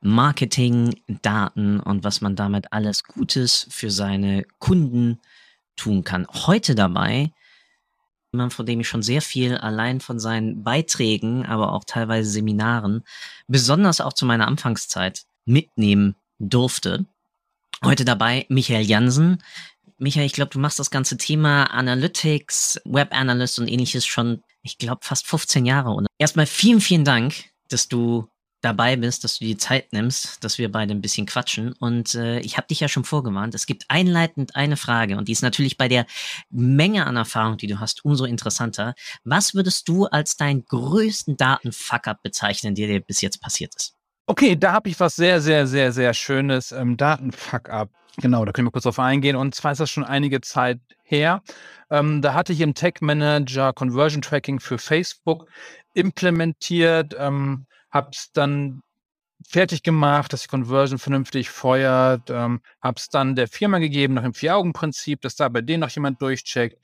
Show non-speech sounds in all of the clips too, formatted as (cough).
Marketing, Daten und was man damit alles Gutes für seine Kunden tun kann. Heute dabei jemand, von dem ich schon sehr viel allein von seinen Beiträgen, aber auch teilweise Seminaren, besonders auch zu meiner Anfangszeit mitnehmen durfte. Heute dabei Michael Jansen, Michael, ich glaube, du machst das ganze Thema Analytics, Web Analyst und ähnliches schon, ich glaube, fast 15 Jahre. Und erstmal vielen, vielen Dank, dass du dabei bist, dass du die Zeit nimmst, dass wir beide ein bisschen quatschen. Und äh, ich habe dich ja schon vorgewarnt, es gibt einleitend eine Frage und die ist natürlich bei der Menge an Erfahrung, die du hast, umso interessanter. Was würdest du als deinen größten Datenfuck-up bezeichnen, der dir bis jetzt passiert ist? Okay, da habe ich was sehr, sehr, sehr, sehr Schönes. Ähm, Datenfuck-up. Genau, da können wir kurz drauf eingehen. Und zwar ist das schon einige Zeit her. Ähm, da hatte ich im Tech Manager Conversion Tracking für Facebook implementiert, ähm, habe es dann fertig gemacht, dass die Conversion vernünftig feuert, ähm, habe es dann der Firma gegeben nach dem Vier-Augen-Prinzip, dass da bei denen noch jemand durchcheckt.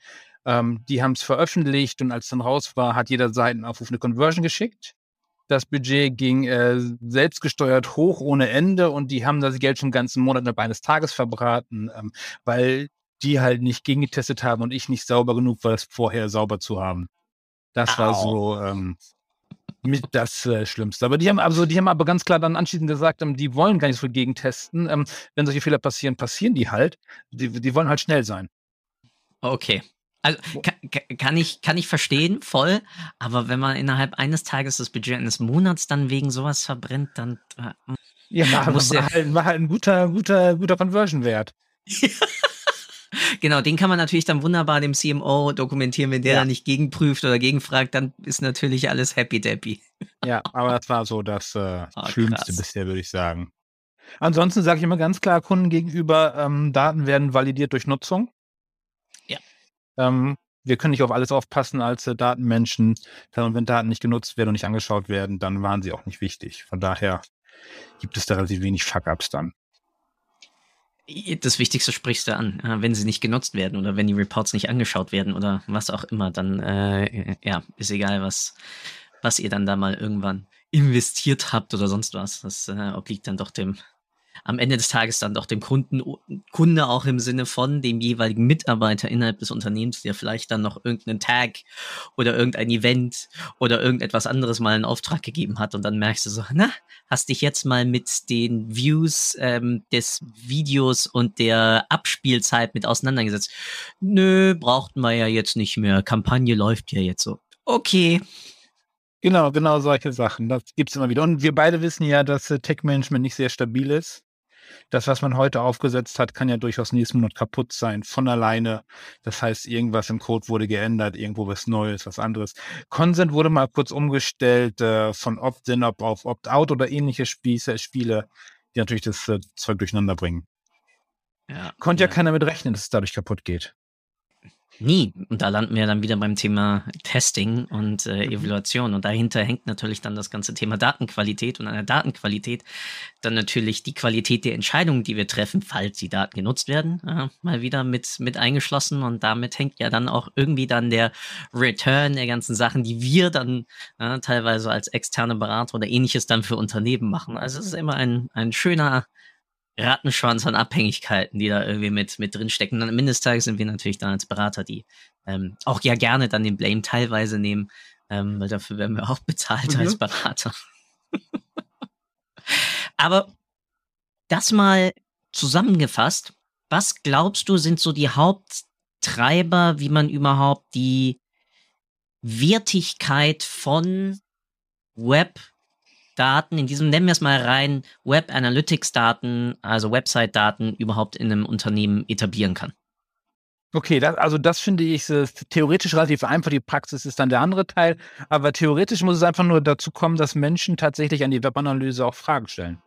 Ähm, die haben es veröffentlicht und als es dann raus war, hat jeder Seitenaufruf eine Conversion geschickt. Das Budget ging äh, selbstgesteuert hoch ohne Ende und die haben das Geld schon ganzen Monat innerhalb eines Tages verbraten, ähm, weil die halt nicht gegengetestet haben und ich nicht sauber genug war, das vorher sauber zu haben. Das Au. war so ähm, mit das äh, Schlimmste. Aber die haben also, die haben aber ganz klar dann anschließend gesagt, ähm, die wollen gar nicht so viel gegentesten. Ähm, wenn solche Fehler passieren, passieren die halt. Die, die wollen halt schnell sein. Okay. Also kann, kann, ich, kann ich verstehen, voll. Aber wenn man innerhalb eines Tages das Budget eines Monats dann wegen sowas verbrennt, dann. Äh, ja, muss mach, halt, halt ein guter, guter, guter Conversion-Wert. (laughs) genau, den kann man natürlich dann wunderbar dem CMO dokumentieren, wenn der ja. dann nicht gegenprüft oder gegenfragt, dann ist natürlich alles happy dappy. ja, aber das war so das äh, oh, (laughs) Schlimmste krass. bisher, würde ich sagen. Ansonsten sage ich immer ganz klar Kunden gegenüber, ähm, Daten werden validiert durch Nutzung. Ähm, wir können nicht auf alles aufpassen als äh, Datenmenschen. Und wenn Daten nicht genutzt werden und nicht angeschaut werden, dann waren sie auch nicht wichtig. Von daher gibt es da relativ wenig Fuck-Ups dann. Das Wichtigste sprichst du an. Wenn sie nicht genutzt werden oder wenn die Reports nicht angeschaut werden oder was auch immer, dann äh, ja, ist egal, was, was ihr dann da mal irgendwann investiert habt oder sonst was. Das äh, obliegt dann doch dem, am Ende des Tages dann doch dem Kunden, Kunde auch im Sinne von dem jeweiligen Mitarbeiter innerhalb des Unternehmens, der vielleicht dann noch irgendeinen Tag oder irgendein Event oder irgendetwas anderes mal in Auftrag gegeben hat und dann merkst du so, na, hast dich jetzt mal mit den Views ähm, des Videos und der Abspielzeit mit auseinandergesetzt. Nö, brauchten wir ja jetzt nicht mehr. Kampagne läuft ja jetzt so. Okay, Genau, genau solche Sachen. Das gibt es immer wieder. Und wir beide wissen ja, dass äh, Tech-Management nicht sehr stabil ist. Das, was man heute aufgesetzt hat, kann ja durchaus nächsten Monat kaputt sein, von alleine. Das heißt, irgendwas im Code wurde geändert, irgendwo was Neues, was anderes. Consent wurde mal kurz umgestellt äh, von Opt-in auf Opt-out oder ähnliche Spieße, Spiele, die natürlich das äh, Zeug durcheinander bringen. Ja, Konnte ja. ja keiner mit rechnen, dass es dadurch kaputt geht. Nie. Und da landen wir dann wieder beim Thema Testing und äh, mhm. Evaluation. Und dahinter hängt natürlich dann das ganze Thema Datenqualität und an der Datenqualität dann natürlich die Qualität der Entscheidungen, die wir treffen, falls die Daten genutzt werden, äh, mal wieder mit, mit eingeschlossen. Und damit hängt ja dann auch irgendwie dann der Return der ganzen Sachen, die wir dann äh, teilweise als externe Berater oder ähnliches dann für Unternehmen machen. Also es ist immer ein, ein schöner Rattenschwanz an Abhängigkeiten, die da irgendwie mit, mit drinstecken. Und am Ende des Tages sind wir natürlich dann als Berater, die ähm, auch ja gerne dann den Blame teilweise nehmen, ähm, weil dafür werden wir auch (laughs) bezahlt mhm. als Berater. (laughs) Aber das mal zusammengefasst, was glaubst du sind so die Haupttreiber, wie man überhaupt die Wertigkeit von Web Daten, in diesem nennen wir es mal rein, Web Analytics Daten, also Website Daten überhaupt in einem Unternehmen etablieren kann. Okay, das, also das finde ich theoretisch relativ einfach. Die Praxis ist dann der andere Teil. Aber theoretisch muss es einfach nur dazu kommen, dass Menschen tatsächlich an die Webanalyse auch Fragen stellen.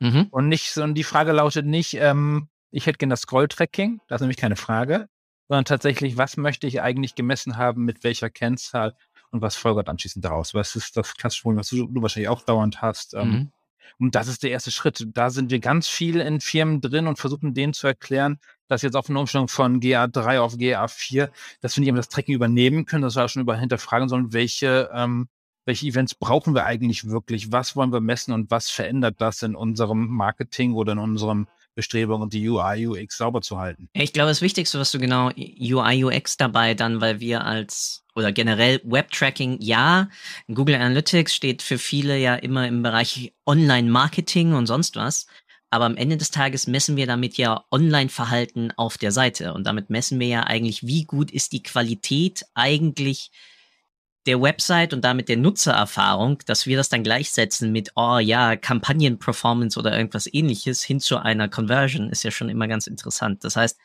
Mhm. Und nicht, und die Frage lautet nicht, ähm, ich hätte gerne das Scroll-Tracking, das ist nämlich keine Frage, sondern tatsächlich, was möchte ich eigentlich gemessen haben, mit welcher Kennzahl und was folgert anschließend daraus? Was ist das klassische Problem, was du, du wahrscheinlich auch dauernd hast? Ähm, mhm. Und das ist der erste Schritt. Da sind wir ganz viel in Firmen drin und versuchen denen zu erklären, dass jetzt auf eine Umstellung von GA3 auf GA4, dass wir nicht immer das Tracking übernehmen können, dass wir auch schon über hinterfragen sollen, welche, ähm, welche Events brauchen wir eigentlich wirklich, was wollen wir messen und was verändert das in unserem Marketing oder in unserem Bestrebungen, die UI, UX sauber zu halten. Ich glaube, das Wichtigste, was du genau UI, UX dabei dann, weil wir als oder generell Web-Tracking, ja, Google Analytics steht für viele ja immer im Bereich Online-Marketing und sonst was. Aber am Ende des Tages messen wir damit ja Online-Verhalten auf der Seite. Und damit messen wir ja eigentlich, wie gut ist die Qualität eigentlich der Website und damit der Nutzererfahrung, dass wir das dann gleichsetzen mit, oh ja, Kampagnen-Performance oder irgendwas ähnliches hin zu einer Conversion, ist ja schon immer ganz interessant. Das heißt,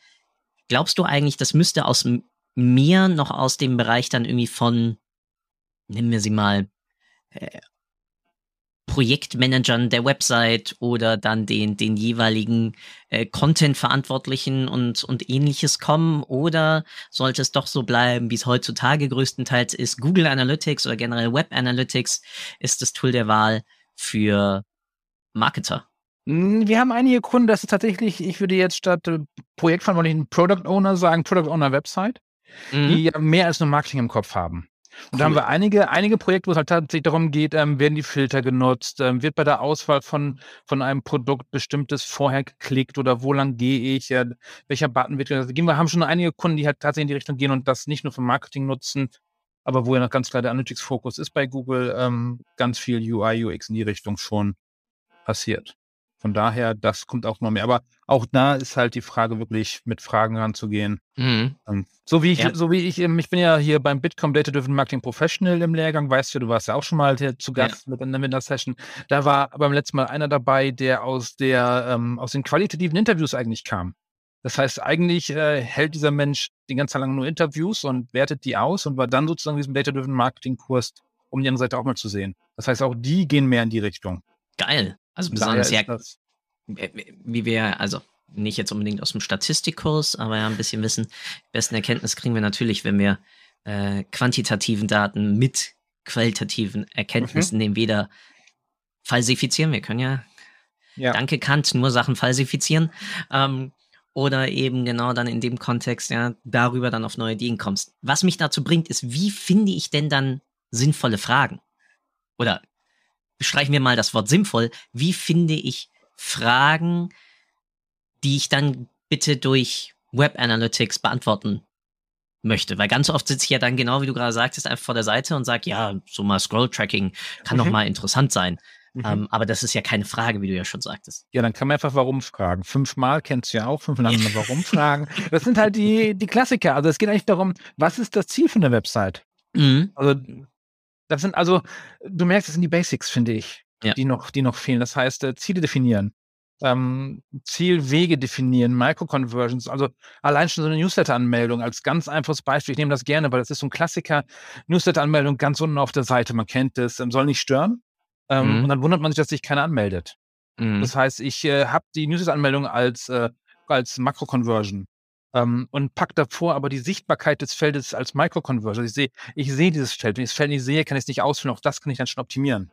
glaubst du eigentlich, das müsste aus mir noch aus dem Bereich dann irgendwie von, nennen wir sie mal, äh, Projektmanagern der Website oder dann den, den jeweiligen äh, Content-Verantwortlichen und, und ähnliches kommen? Oder sollte es doch so bleiben, wie es heutzutage größtenteils ist? Google Analytics oder generell Web Analytics ist das Tool der Wahl für Marketer. Hm, wir haben einige Kunden, das ist tatsächlich, ich würde jetzt statt äh, Projektverantwortlichen Product Owner sagen, Product Owner Website, mhm. die ja mehr als nur Marketing im Kopf haben. Und da haben wir einige, einige Projekte, wo es halt tatsächlich darum geht, ähm, werden die Filter genutzt, ähm, wird bei der Auswahl von, von einem Produkt bestimmtes vorher geklickt oder wo lang gehe ich, äh, welcher Button wird genutzt. Wir haben schon einige Kunden, die halt tatsächlich in die Richtung gehen und das nicht nur für Marketing nutzen, aber wo ja noch ganz klar der Analytics-Fokus ist bei Google, ähm, ganz viel UI, UX in die Richtung schon passiert. Von daher, das kommt auch noch mehr. Aber auch da ist halt die Frage, wirklich mit Fragen ranzugehen. Mhm. Ähm, so wie ich, ja. so wie ich, ähm, ich bin ja hier beim Bitkom Data Driven Marketing Professional im Lehrgang, weißt du, du warst ja auch schon mal zu Gast ja. mit, einer Session. Da war beim letzten Mal einer dabei, der aus der, ähm, aus den qualitativen Interviews eigentlich kam. Das heißt, eigentlich äh, hält dieser Mensch die ganze Zeit lang nur Interviews und wertet die aus und war dann sozusagen diesem Data Driven Marketing Kurs, um die andere Seite auch mal zu sehen. Das heißt, auch die gehen mehr in die Richtung. Geil. Also besonders ja, wie wir, also nicht jetzt unbedingt aus dem Statistikkurs, aber ja ein bisschen wissen. Besten Erkenntnis kriegen wir natürlich, wenn wir äh, quantitativen Daten mit qualitativen Erkenntnissen mhm. nehmen, weder falsifizieren, wir können ja, ja, danke Kant, nur Sachen falsifizieren, ähm, oder eben genau dann in dem Kontext, ja, darüber dann auf neue Ideen kommst. Was mich dazu bringt, ist, wie finde ich denn dann sinnvolle Fragen? Oder streichen wir mal das Wort sinnvoll, wie finde ich Fragen, die ich dann bitte durch Web Analytics beantworten möchte. Weil ganz oft sitze ich ja dann genau, wie du gerade sagtest, einfach vor der Seite und sage, ja, so mal Scroll-Tracking kann mhm. doch mal interessant sein. Mhm. Ähm, aber das ist ja keine Frage, wie du ja schon sagtest. Ja, dann kann man einfach warum fragen. Fünfmal kennst du ja auch, fünfmal (laughs) warum fragen. Das sind halt die, die Klassiker. Also es geht eigentlich darum, was ist das Ziel von der Website? Mhm. Also das sind also, du merkst, das sind die Basics, finde ich ja. die, noch, die noch fehlen. Das heißt, äh, Ziele definieren, ähm, Zielwege definieren, Microconversions, also allein schon so eine Newsletter-Anmeldung als ganz einfaches Beispiel. Ich nehme das gerne, weil das ist so ein Klassiker. Newsletter-Anmeldung ganz unten auf der Seite, man kennt es, ähm, soll nicht stören. Ähm, mhm. Und dann wundert man sich, dass sich keiner anmeldet. Mhm. Das heißt, ich äh, habe die Newsletter-Anmeldung als, äh, als Makro-Conversion ähm, und pack davor aber die Sichtbarkeit des Feldes als Micro-Conversion. Ich sehe ich seh dieses Feld. Wenn ich das Feld nicht sehe, kann ich es nicht ausfüllen. Auch das kann ich dann schon optimieren.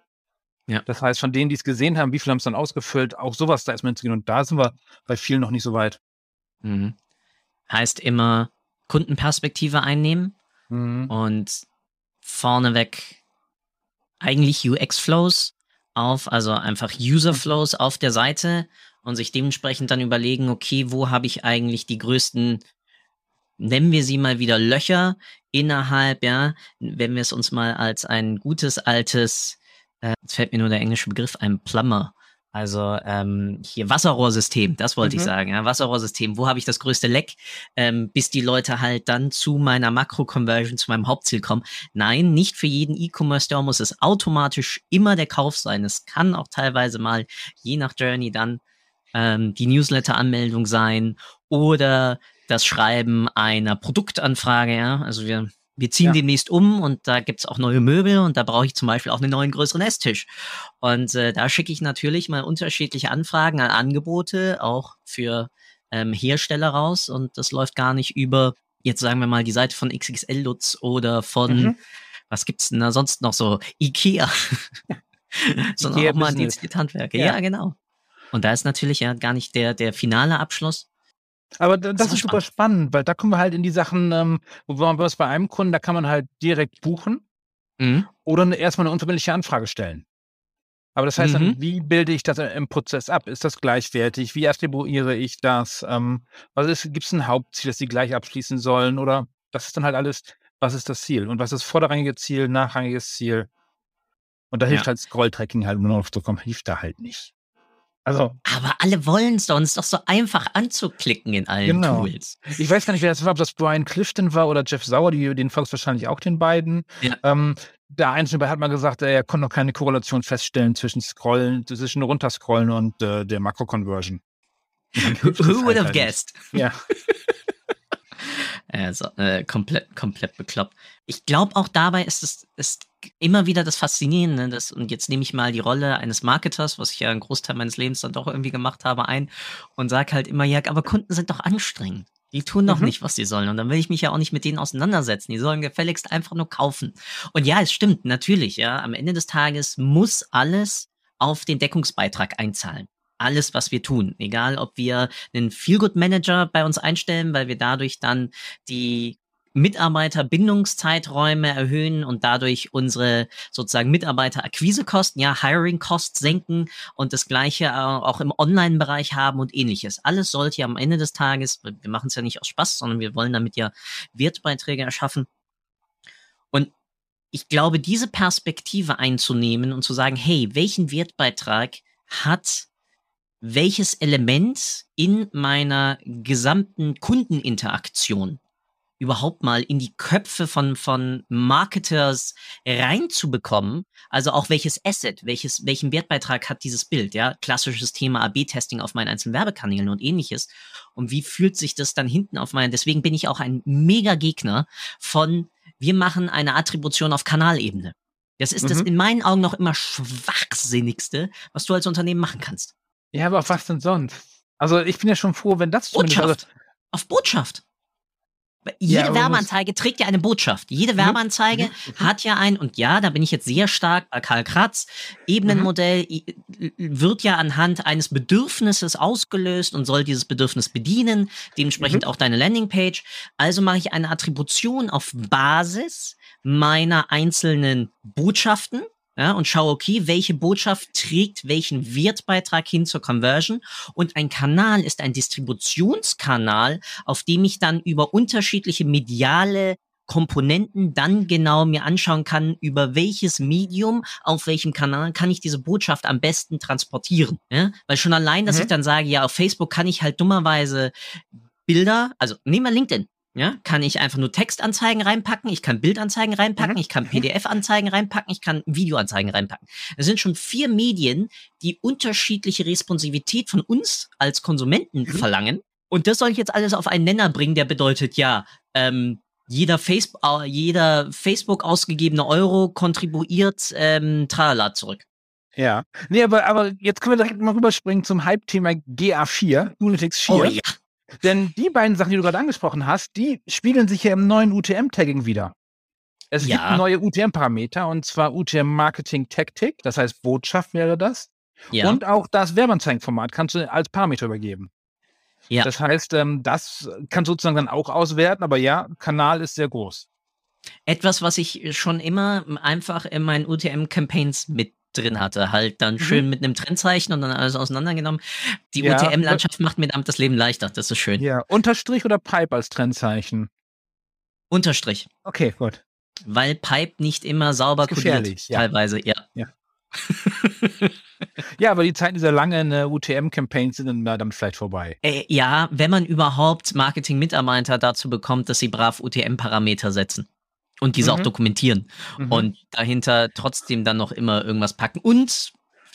Ja. Das heißt, von denen, die es gesehen haben, wie viele haben es dann ausgefüllt, auch sowas da erstmal hinzugehen. Und da sind wir bei vielen noch nicht so weit. Mhm. Heißt immer Kundenperspektive einnehmen mhm. und vorneweg eigentlich UX-Flows auf, also einfach User-Flows auf der Seite und sich dementsprechend dann überlegen, okay, wo habe ich eigentlich die größten, nennen wir sie mal wieder Löcher innerhalb, ja, wenn wir es uns mal als ein gutes altes äh, jetzt fällt mir nur der englische Begriff ein, Plumber. Also ähm, hier Wasserrohrsystem, das wollte mhm. ich sagen. Ja, Wasserrohrsystem, wo habe ich das größte Leck, ähm, bis die Leute halt dann zu meiner Makro-Conversion, zu meinem Hauptziel kommen. Nein, nicht für jeden E-Commerce-Store muss es automatisch immer der Kauf sein. Es kann auch teilweise mal, je nach Journey, dann ähm, die Newsletter-Anmeldung sein oder das Schreiben einer Produktanfrage. Ja, also wir wir ziehen Ja. demnächst um und da gibt's auch neue Möbel und da brauche ich zum Beispiel auch einen neuen größeren Esstisch. Und äh, da schicke ich natürlich mal unterschiedliche Anfragen an Angebote, auch für ähm, Hersteller raus. Und das läuft gar nicht über, jetzt sagen wir mal, die Seite von XXL Lutz oder von, Mhm. was gibt's denn da sonst noch so, Ikea. (laughs) Sondern Ikea auch mal die Handwerker. Ja. Ja. genau. Und da ist natürlich ja gar nicht der, der finale Abschluss. Aber da- das war ist super spannend, weil da kommen wir halt in die Sachen, ähm, wo man was bei einem Kunden, da kann man halt direkt buchen Mhm. oder eine, erstmal eine unverbindliche Anfrage stellen. Aber das heißt Mhm. dann, wie bilde ich das im Prozess ab? Ist das gleichwertig? Wie attribuiere ich das? Ähm, was ist, gibt es ein Hauptziel, das sie gleich abschließen sollen? Oder das ist dann halt alles, was ist das Ziel? Und was ist vorderrangige Ziel, nachrangiges Ziel? Und da hilft Ja. halt Scroll-Tracking halt, um drauf zu kommen, hilft da halt nicht. Also, Aber alle wollen es doch. Und es ist doch so einfach anzuklicken in allen Genau. Tools. Ich weiß gar nicht, wer das war, ob das Brian Clifton war oder Jeff Sauer, die, den folgst wahrscheinlich auch den beiden. Ja. Ähm, der Einzelne hat mal gesagt, er konnte noch keine Korrelation feststellen zwischen Scrollen, zwischen Runterscrollen und äh, der Makro-Conversion. (laughs) Who would have guessed? Ja. (laughs) Also, äh, komplett, komplett bekloppt. Ich glaube auch dabei ist es ist immer wieder das Faszinierende, dass, und jetzt nehme ich mal die Rolle eines Marketers, was ich ja einen Großteil meines Lebens dann doch irgendwie gemacht habe, ein und sag halt immer, ja, aber Kunden sind doch anstrengend. Die tun doch Mhm. nicht, was sie sollen. Und dann will ich mich ja auch nicht mit denen auseinandersetzen. Die sollen gefälligst einfach nur kaufen. Und ja, es stimmt, natürlich, ja. Am Ende des Tages muss alles auf den Deckungsbeitrag einzahlen. Alles, was wir tun. Egal, ob wir einen Feelgood-Manager bei uns einstellen, weil wir dadurch dann die Mitarbeiterbindungszeiträume erhöhen und dadurch unsere sozusagen Mitarbeiterakquisekosten, ja, Hiring Costs senken und das gleiche auch im Online-Bereich haben und ähnliches. Alles sollte ja am Ende des Tages, wir machen es ja nicht aus Spaß, sondern wir wollen damit ja Wertbeiträge erschaffen. Und ich glaube, diese Perspektive einzunehmen und zu sagen, hey, welchen Wertbeitrag hat welches Element in meiner gesamten Kundeninteraktion überhaupt mal in die Köpfe von, von Marketers reinzubekommen. Also auch welches Asset, welches, welchen Wertbeitrag hat dieses Bild, ja? Klassisches Thema AB-Testing auf meinen einzelnen Werbekanälen und ähnliches. Und wie fühlt sich das dann hinten auf meinen, deswegen bin ich auch ein mega Gegner von, wir machen eine Attribution auf Kanalebene. Das ist das Mhm. in meinen Augen noch immer schwachsinnigste, was du als Unternehmen machen kannst. Ja, aber was denn sonst? Also ich bin ja schon froh, wenn das. Also, Botschaft. Auf Botschaft. Jede muss- Werbeanzeige trägt ja eine Botschaft. Jede Werbeanzeige hat ja ein, und ja, da bin ich jetzt sehr stark bei Karl Kratz, Ebenenmodell i- wird ja anhand eines Bedürfnisses ausgelöst und soll dieses Bedürfnis bedienen, dementsprechend auch deine Landingpage. Also mache ich eine Attribution auf Basis meiner einzelnen Botschaften, ja, und schaue, okay, welche Botschaft trägt welchen Wertbeitrag hin zur Conversion. Und ein Kanal ist ein Distributionskanal, auf dem ich dann über unterschiedliche mediale Komponenten dann genau mir anschauen kann, über welches Medium, auf welchem Kanal kann ich diese Botschaft am besten transportieren. Ja? Weil schon allein, dass Mhm. ich dann sage, ja, auf Facebook kann ich halt dummerweise Bilder, also nehmen wir LinkedIn, ja, kann ich einfach nur Textanzeigen reinpacken, ich kann Bildanzeigen reinpacken, Mhm. ich kann PDF-Anzeigen reinpacken, ich kann Videoanzeigen reinpacken. Das sind schon vier Medien, die unterschiedliche Responsivität von uns als Konsumenten Mhm. verlangen. Und das soll ich jetzt alles auf einen Nenner bringen, der bedeutet, ja, ähm, jeder, Face jeder Facebook ausgegebene Euro kontribuiert ähm, Tralala zurück. ja. Nee, aber, aber jetzt können wir direkt mal rüberspringen zum Hype-Thema GA4, Unitex 4. Oh ja. Denn die beiden Sachen, die du gerade angesprochen hast, die spiegeln sich ja im neuen UTM-Tagging wieder. Es Ja. gibt neue UTM-Parameter und zwar UTM Marketing Tactic, das heißt Botschaft wäre das. Ja. Und auch das Werbeanzeigenformat kannst du als Parameter übergeben. Ja. Das heißt, ähm, das kann sozusagen dann auch auswerten, aber ja, Kanal ist sehr groß. Etwas, was ich schon immer einfach in meinen UTM-Campaigns mit drin hatte. Halt dann Mhm. schön mit einem Trendzeichen und dann alles auseinandergenommen. Die Ja, UTM-Landschaft macht mir damit das Leben leichter. Das ist schön. Ja, Unterstrich oder Pipe als Trennzeichen? Unterstrich. Okay, gut. Weil Pipe nicht immer sauber Ist kodiert. ja. Teilweise, ja. Ja, (laughs) aber die Zeiten dieser langen äh, UTM-Campaigns sind dann damit vielleicht vorbei. Äh, ja, wenn man überhaupt Marketing-Mitarbeiter dazu bekommt, dass sie brav UTM-Parameter setzen und diese Mhm. auch dokumentieren Mhm. und dahinter trotzdem dann noch immer irgendwas packen. Und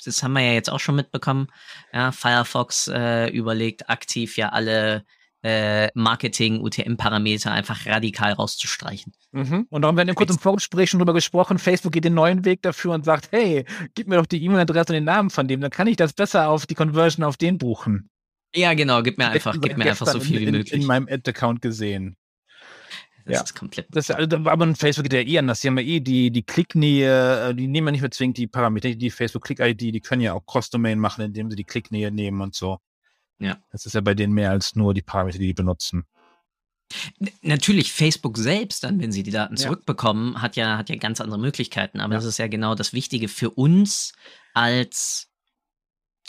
das haben wir ja jetzt auch schon mitbekommen, ja, Firefox äh, überlegt aktiv ja alle äh, Marketing, UTM-Parameter einfach radikal rauszustreichen. Mhm. Und darum werden wir kurz im Vorgespräch schon drüber gesprochen, Facebook geht den neuen Weg dafür und sagt, hey, gib mir doch die E-Mail-Adresse und den Namen von dem, dann kann ich das besser auf die Conversion auf den buchen. Ja, genau, gib mir einfach, gib mir einfach so viel in, wie möglich. In, in meinem Ad-Account gesehen. Das ja. ist komplett. Das, also, aber Facebook geht ja eh anders. Die haben ja eh die, die Klicknähe, äh, die nehmen ja nicht mehr zwingend die Parameter, die Facebook-Click-ID, die können ja auch Cross-Domain machen, indem sie die Klicknähe nehmen und so. Ja. Das ist ja bei denen mehr als nur die Parameter, die die benutzen. Natürlich, Facebook selbst, dann, wenn sie die Daten zurückbekommen, ja. hat ja, hat ja ganz andere Möglichkeiten. Aber ja. das ist ja genau das Wichtige für uns als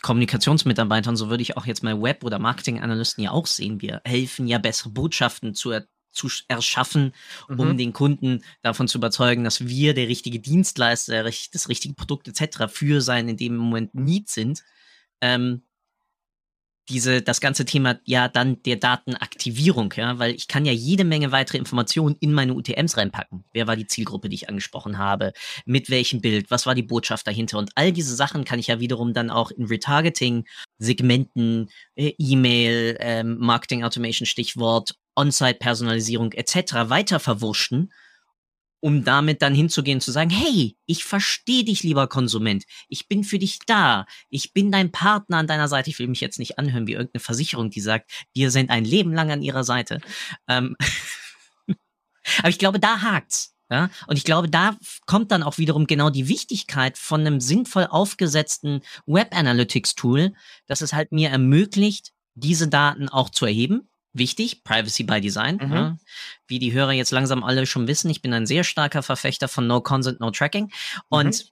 Kommunikationsmitarbeiter. Und so würde ich auch jetzt mal Web- oder Marketing-Analysten ja auch sehen. Wir helfen ja bessere Botschaften zu er zu erschaffen, um mhm. den Kunden davon zu überzeugen, dass wir der richtige Dienstleister, das richtige Produkt etc. für sein in dem Moment Need sind. Ähm, diese, das ganze Thema ja dann der Datenaktivierung, ja, weil ich kann ja jede Menge weitere Informationen in meine UTMs reinpacken. Wer war die Zielgruppe, die ich angesprochen habe? Mit welchem Bild? Was war die Botschaft dahinter? Und all diese Sachen kann ich ja wiederum dann auch in Retargeting, Segmenten, äh, E-Mail, ähm, Marketing Automation Stichwort, On-Site-Personalisierung etc. weiter verwurschten um damit dann hinzugehen zu sagen, hey, ich verstehe dich, lieber Konsument. Ich bin für dich da. Ich bin dein Partner an deiner Seite. Ich will mich jetzt nicht anhören wie irgendeine Versicherung, die sagt, wir sind ein Leben lang an ihrer Seite. Ähm (laughs) Aber ich glaube, da hakt's. Ja, und ich glaube, da kommt dann auch wiederum genau die Wichtigkeit von einem sinnvoll aufgesetzten Web Analytics Tool, dass es halt mir ermöglicht, diese Daten auch zu erheben, wichtig, Privacy by Design. Mhm. Ja. Wie die Hörer jetzt langsam alle schon wissen, ich bin ein sehr starker Verfechter von No Consent, No Tracking. Und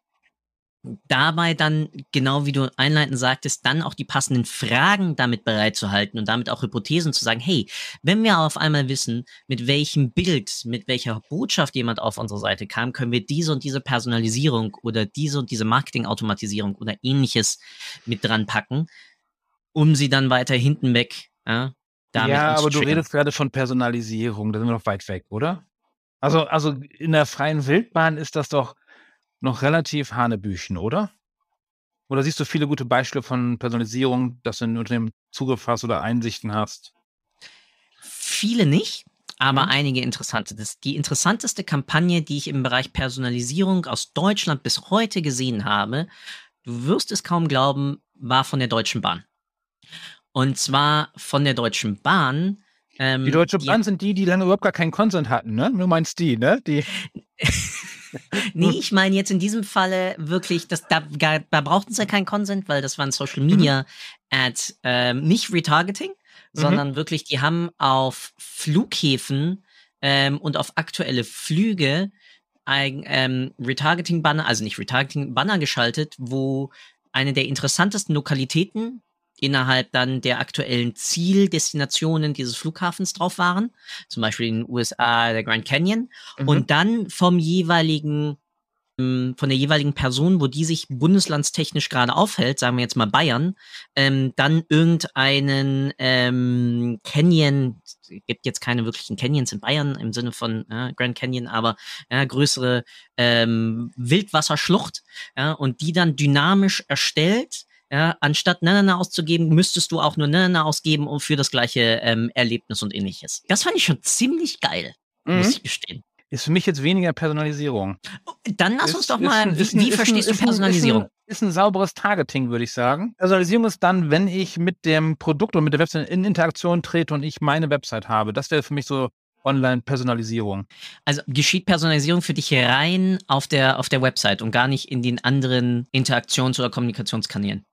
mhm. dabei dann, genau wie du einleitend sagtest, dann auch die passenden Fragen damit bereitzuhalten und damit auch Hypothesen zu sagen, hey, wenn wir auf einmal wissen, mit welchem Bild, mit welcher Botschaft jemand auf unsere Seite kam, können wir diese und diese Personalisierung oder diese und diese Marketingautomatisierung oder ähnliches mit dran packen, um sie dann weiter hinten weg ja, ja, aber du redest gerade von Personalisierung, da sind wir noch weit weg, oder? Also, also in der freien Wildbahn ist das doch noch relativ Hanebüchen, oder? Oder siehst du viele gute Beispiele von Personalisierung, dass du in Unternehmen Zugriff hast oder Einsichten hast? Viele nicht, aber mhm. einige interessante. Das, die interessanteste Kampagne, die ich im Bereich Personalisierung aus Deutschland bis heute gesehen habe, du wirst es kaum glauben, war von der Deutschen Bahn. Und zwar von der Deutschen Bahn. Ähm, die Deutsche Bahn die, sind die, die lange überhaupt gar keinen Consent hatten, ne? Du meinst die, ne? Die. (laughs) nee, ich meine jetzt in diesem Falle wirklich, das, da, da brauchten sie ja keinen Consent, weil das war ein Social Media mhm. Ad, ähm, nicht Retargeting, mhm. sondern wirklich, die haben auf Flughäfen ähm, und auf aktuelle Flüge ein ähm, Retargeting-Banner, also nicht Retargeting-Banner geschaltet, wo eine der interessantesten Lokalitäten innerhalb dann der aktuellen Zieldestinationen dieses Flughafens drauf waren, zum Beispiel in den USA der Grand Canyon, mhm. und dann vom jeweiligen ähm, von der jeweiligen Person, wo die sich bundeslandstechnisch gerade aufhält, sagen wir jetzt mal Bayern, ähm, dann irgendeinen ähm, Canyon, gibt jetzt keine wirklichen Canyons in Bayern im Sinne von äh, Grand Canyon, aber ja, größere ähm, Wildwasserschlucht, ja, und die dann dynamisch erstellt, ja, anstatt Nanana auszugeben, müsstest du auch nur Nanana ausgeben und für das gleiche ähm, Erlebnis und ähnliches. Das fand ich schon ziemlich geil, mhm. muss ich gestehen. Ist für mich jetzt weniger Personalisierung. Dann lass ist, uns doch mal, ein, wie, wie verstehst du Personalisierung? Ist ein, ist ein, sauberes Targeting, würde ich sagen. Personalisierung ist dann, wenn ich mit dem Produkt oder mit der Website in Interaktion trete und ich meine Website habe. Das wäre für mich so Online-Personalisierung. Also geschieht Personalisierung für dich rein auf der, auf der Website und gar nicht in den anderen Interaktions- oder Kommunikationskanälen?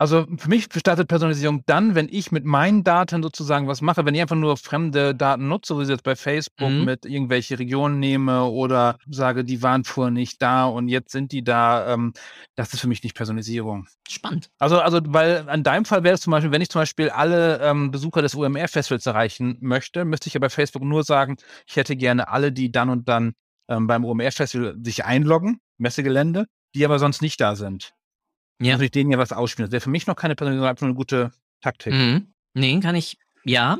Also für mich startet Personalisierung dann, wenn ich mit meinen Daten sozusagen was mache, wenn ich einfach nur fremde Daten nutze, wie ich jetzt bei Facebook mhm. mit irgendwelche Regionen nehme oder sage, die waren vorher nicht da und jetzt sind die da, ähm, das ist für mich nicht Personalisierung. Spannend. Also, also, weil an deinem Fall wäre es zum Beispiel, wenn ich zum Beispiel alle ähm, Besucher des UMR-Festivals erreichen möchte, müsste ich ja bei Facebook nur sagen, ich hätte gerne alle, die dann und dann ähm, beim UMR-Festival sich einloggen, Messegelände, die aber sonst nicht da sind. Ja. Muss ich denen ja was ausspielen. Das wäre für mich noch keine Personalisierung, eine gute Taktik. Mhm. Nee, kann ich, ja,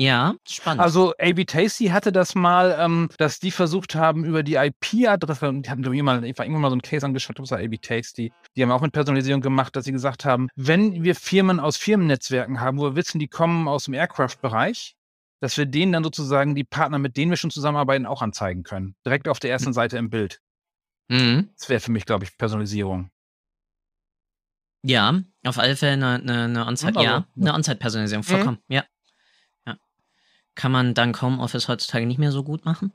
Ja, spannend. Also AB Tasty hatte das mal, ähm, dass die versucht haben, über die IP-Adresse, die hatten irgendwie mal, ich war irgendwann mal so ein Case angeschaut, das war AB Tasty. Die haben auch mit Personalisierung gemacht, dass sie gesagt haben, wenn wir Firmen aus Firmennetzwerken haben, wo wir wissen, die kommen aus dem Aircraft-Bereich, dass wir denen dann sozusagen die Partner, mit denen wir schon zusammenarbeiten, auch anzeigen können. Direkt auf der ersten Seite im Bild. mhm. Das wäre für mich, glaube ich, Personalisierung. Ja, auf alle Fälle eine, eine, eine On-Site, Ja, eine On-Site-Personalisierung, vollkommen, ja. ja. Kann man dank Homeoffice heutzutage nicht mehr so gut machen.